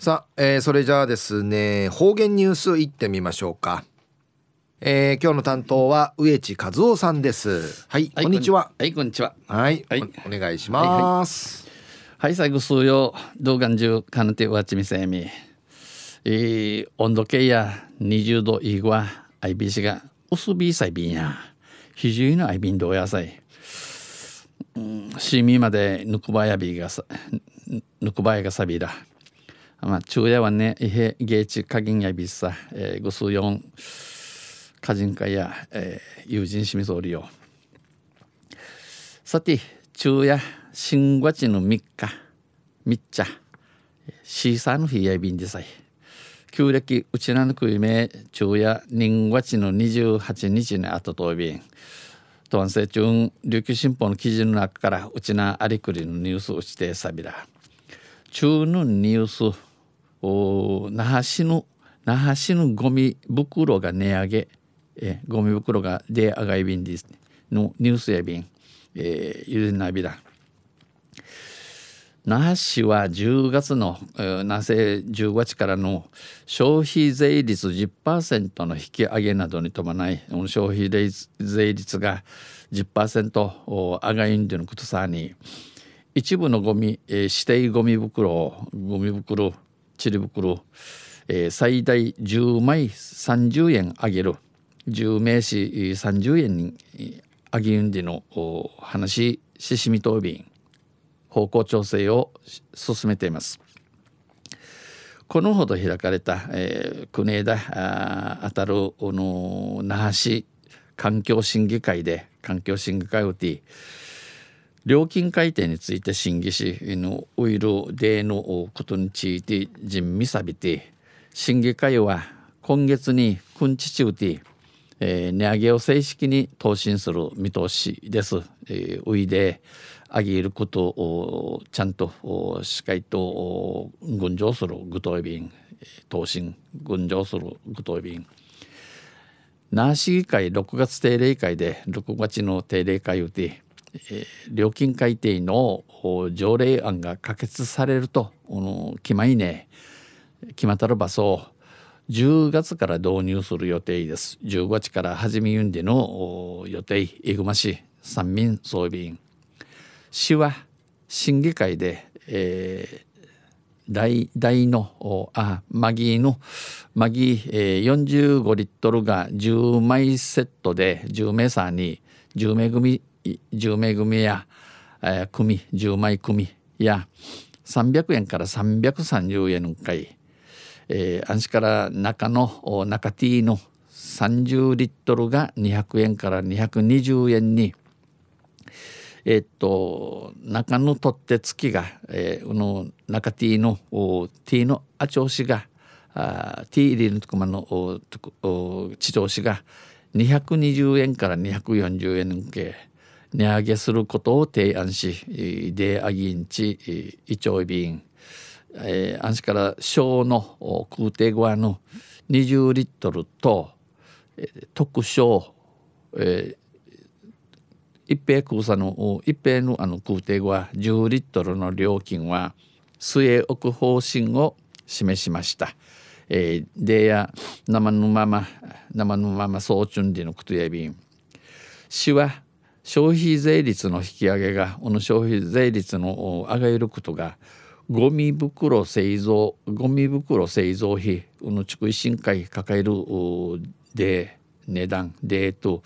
さあ、えー、それじゃあですね方言ニュースいってみましょうか、えー、今日の担当は植地和夫さんです。はい、はい、こんにちは。はいこんにちは。はい、はい、お願いします、はい、はい、最後数曜動画中かなてわちみせみ。えー、温度計や20度以下 IBC が薄びさいびんや非常にアイビンどうやさいうん、シミまでぬくばやびがさぬくばやがさびだまあ、昼夜はね、いへ、ゲーチ、加減やびさ、えー、ご数四、歌人会や、えー、友人しみそうりよ。さて、昼夜、新月の3日、みっちゃ、シーサーの日やびんでさい。旧暦、うちなのくいめ、昼夜、人月の28日にあととびん。とんせ中、琉球新報の記事の中から、うちなありくりのニュースをしてさびら。中のニュース、那覇市の那覇市のゴミ袋が値上げ。えゴミ袋が出上がり便です、のニュースや便、えー、ゆでなびら。那覇市は10月の、えー、なぜ15日からの消費税率10%の引き上げなどに伴い消費税率が10%上がりんでのことさに一部のゴミ、えー、指定ゴミ袋ゴミ袋ちり袋、えー、最大10枚30円あげる。10名詞30円にあげるんでの話ししみ答弁方向調整を進めています。このほど開かれた、えー、国枝あたるの那覇市環境審議会で環境審議会をて料金改定について審議しのウイルデーのことについて人味さびて審議会は今月に君地中で、えー、値上げを正式に答申する見通しです。えー、ウイで上げることをちゃんとしっかりと群青する具体便答申群青する具体便那市議会6月定例会で6月の定例会をてえ、料金改定の条例案が可決されると決まりね決まったらばそう10月から導入する予定です。15月から始めゆんでの予定、えぐま市三民総備員。市は審議会で、えー、大大のあマギーのマギー、えー、45リットルが10枚セットで10名さんに10名組10名組や、えー、組10枚組や300円から330円かい、えー、安心から中の中 T の30リットルが200円から220円にえー、っと中の取って付きが、えー、の中 T の T のあ調子があ T 入りのとこまの地調子が220円から240円け値上げすることを提案しであぎんちいちょいびんえー、安心から小の空挺側の20リットルと、えー、特小、えー、一平空差の一平のあの空挺側10リットルの料金は据え置く方針を示しました。えー、でや生のまま生のままそうちゅんでのことやびん。市は消費税率の引き上げがこの消費税率の上げることがゴミ袋製造ゴミ袋製造費この地区維新会抱えるで値段でと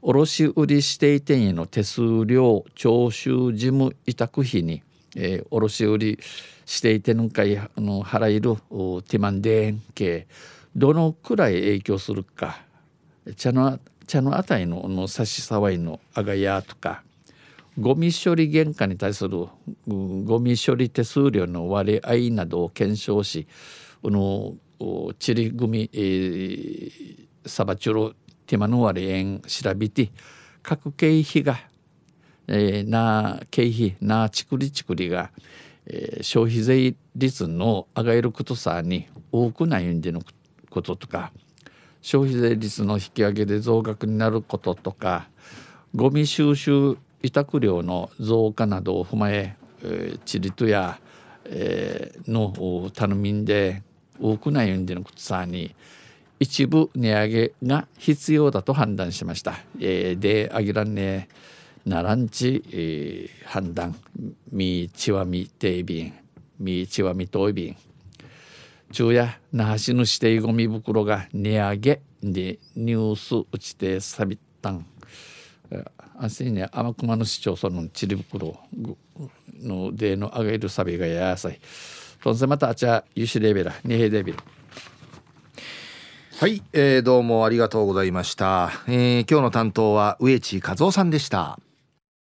卸売指定店への手数料徴収事務委託費に、えー、卸売指定店の会の払えるティマンデーン系どのくらい影響するか茶の茶のあたりのの差し障りのあがやとかゴミ処理原価に対するゴミ処理手数料の割合などを検証しこのチリグミ、えー、サバチュロティマの割合調べて各経費が、えー、な経費なちくりちくりが、えー、消費税率の上がることさに多くないんでのこととか消費税率の引き上げで増額になることとかゴミ収集委託料の増加などを踏まえ、えー、チリトやえー、の頼みんで多くないんでのくつさに一部値上げが必要だと判断しました。えー、であげらんねならんち、えー、判断。みちわみていびんみちわみといびん昼夜那覇市の指定ゴミ袋が値上げでニュース打ちてさびったん。あしね天熊の市町村のちり袋のでの上げるサビがやさい。とんせまたあちゃゆしレベルにへレベル。はい、えー、どうもありがとうございました、えー、今日の担当は植地和夫さんでした。